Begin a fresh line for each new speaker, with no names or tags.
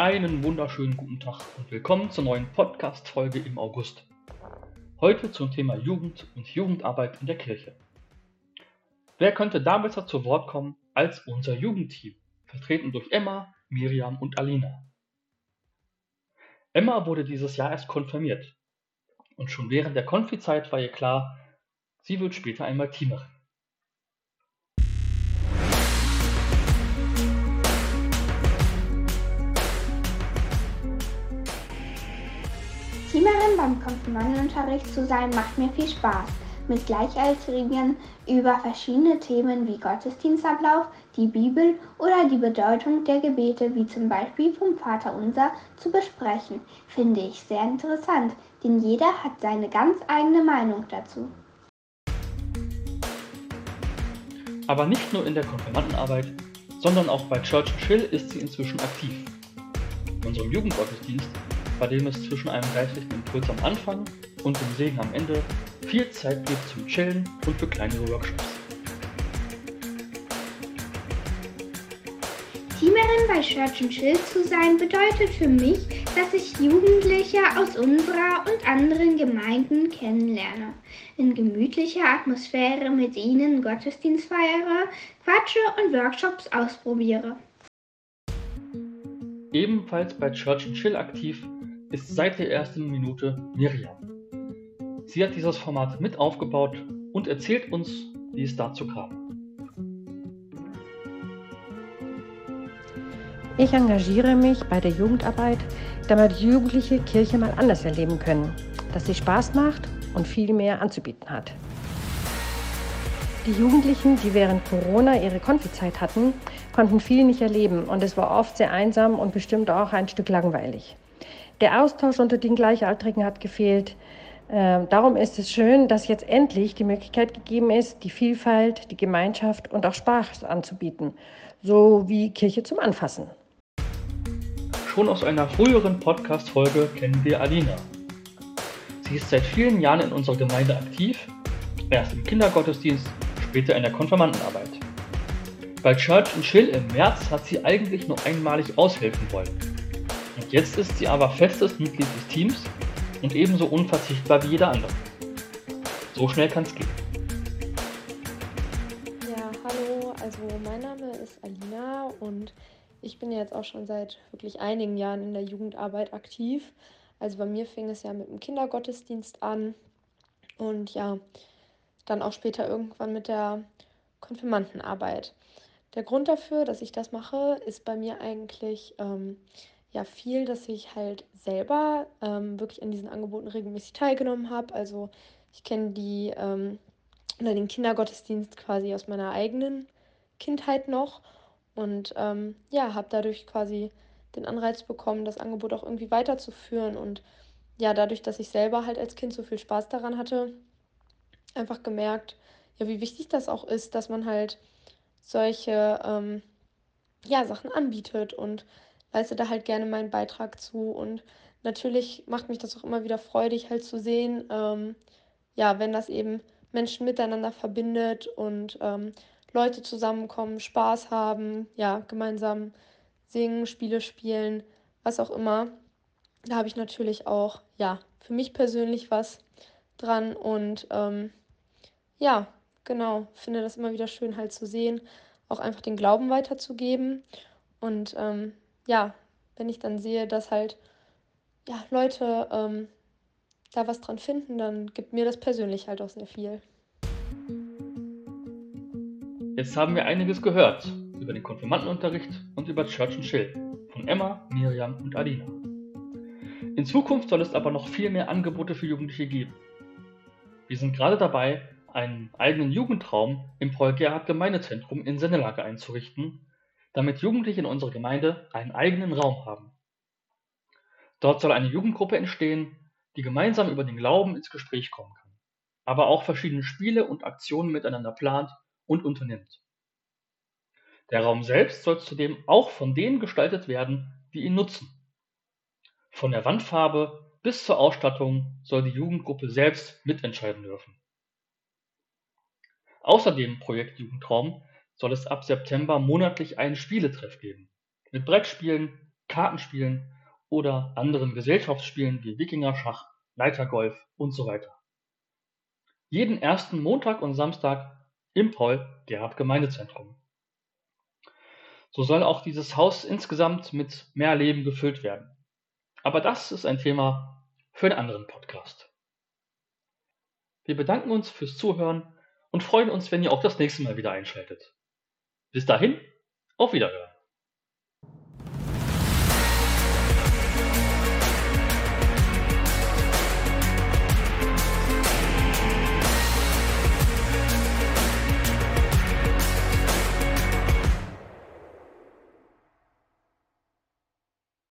Einen wunderschönen guten Tag und willkommen zur neuen Podcast-Folge im August. Heute zum Thema Jugend und Jugendarbeit in der Kirche. Wer könnte da besser zu Wort kommen als unser Jugendteam, vertreten durch Emma, Miriam und Alina. Emma wurde dieses Jahr erst konfirmiert und schon während der Konfizeit war ihr klar, sie wird später einmal Teamerin.
Teamerin beim Konfirmandenunterricht zu sein macht mir viel Spaß. Mit Gleichaltrigen über verschiedene Themen wie Gottesdienstablauf, die Bibel oder die Bedeutung der Gebete, wie zum Beispiel vom Vater Unser, zu besprechen, finde ich sehr interessant, denn jeder hat seine ganz eigene Meinung dazu.
Aber nicht nur in der Konfirmandenarbeit, sondern auch bei Church Chill ist sie inzwischen aktiv. In unserem Jugendgottesdienst bei dem es zwischen einem geistlichen Impuls am Anfang und dem Segen am Ende viel Zeit gibt zum Chillen und für kleinere Workshops.
Teamerin bei Church and Chill zu sein bedeutet für mich, dass ich Jugendliche aus unserer und anderen Gemeinden kennenlerne, in gemütlicher Atmosphäre mit ihnen Gottesdienst feiere, quatsche und Workshops ausprobiere.
Ebenfalls bei Church and Chill aktiv ist seit der ersten Minute Miriam. Sie hat dieses Format mit aufgebaut und erzählt uns, wie es dazu kam.
Ich engagiere mich bei der Jugendarbeit, damit Jugendliche Kirche mal anders erleben können, dass sie Spaß macht und viel mehr anzubieten hat. Die Jugendlichen, die während Corona ihre Konfizeit hatten, konnten viel nicht erleben und es war oft sehr einsam und bestimmt auch ein Stück langweilig. Der Austausch unter den Gleichaltrigen hat gefehlt. Ähm, darum ist es schön, dass jetzt endlich die Möglichkeit gegeben ist, die Vielfalt, die Gemeinschaft und auch Spaß anzubieten, so wie Kirche zum Anfassen.
Schon aus einer früheren Podcast-Folge kennen wir Alina. Sie ist seit vielen Jahren in unserer Gemeinde aktiv, erst im Kindergottesdienst, später in der Konfirmandenarbeit. Bei Church and Chill im März hat sie eigentlich nur einmalig aushelfen wollen. Und jetzt ist sie aber festes Mitglied des Teams und ebenso unverzichtbar wie jeder andere. So schnell kann es gehen.
Ja, hallo, also mein Name ist Alina und ich bin jetzt auch schon seit wirklich einigen Jahren in der Jugendarbeit aktiv. Also bei mir fing es ja mit dem Kindergottesdienst an und ja, dann auch später irgendwann mit der Konfirmandenarbeit. Der Grund dafür, dass ich das mache, ist bei mir eigentlich ähm, ja viel, dass ich halt selber ähm, wirklich an diesen Angeboten regelmäßig teilgenommen habe. Also ich kenne die ähm, oder den Kindergottesdienst quasi aus meiner eigenen Kindheit noch. Und ähm, ja, habe dadurch quasi den Anreiz bekommen, das Angebot auch irgendwie weiterzuführen. Und ja, dadurch, dass ich selber halt als Kind so viel Spaß daran hatte, einfach gemerkt, ja, wie wichtig das auch ist, dass man halt solche ähm, ja, Sachen anbietet. Und leiste da halt gerne meinen Beitrag zu. Und natürlich macht mich das auch immer wieder freudig, halt zu sehen, ähm, ja, wenn das eben Menschen miteinander verbindet und ähm, Leute zusammenkommen, Spaß haben, ja, gemeinsam singen, Spiele spielen, was auch immer. Da habe ich natürlich auch, ja, für mich persönlich was dran und ähm, ja, genau, finde das immer wieder schön halt zu sehen, auch einfach den Glauben weiterzugeben und ähm, ja, wenn ich dann sehe, dass halt ja, Leute ähm, da was dran finden, dann gibt mir das persönlich halt auch sehr viel.
Jetzt haben wir einiges gehört über den Konfirmandenunterricht und über Church and Chill von Emma, Miriam und Adina. In Zukunft soll es aber noch viel mehr Angebote für Jugendliche geben. Wir sind gerade dabei, einen eigenen Jugendraum im Paul Gerhard Gemeindezentrum in Sennelage einzurichten, damit Jugendliche in unserer Gemeinde einen eigenen Raum haben. Dort soll eine Jugendgruppe entstehen, die gemeinsam über den Glauben ins Gespräch kommen kann, aber auch verschiedene Spiele und Aktionen miteinander plant und unternimmt. Der Raum selbst soll zudem auch von denen gestaltet werden, die ihn nutzen. Von der Wandfarbe bis zur Ausstattung soll die Jugendgruppe selbst mitentscheiden dürfen. Außerdem Projekt Jugendraum soll es ab September monatlich einen Spieletreff geben. Mit Brettspielen, Kartenspielen oder anderen Gesellschaftsspielen wie Wikinger-Schach, Leitergolf und so weiter. Jeden ersten Montag und Samstag im Paul Gerhard Gemeindezentrum. So soll auch dieses Haus insgesamt mit mehr Leben gefüllt werden. Aber das ist ein Thema für einen anderen Podcast. Wir bedanken uns fürs Zuhören und freuen uns, wenn ihr auch das nächste Mal wieder einschaltet. Bis dahin, auf Wiederhören.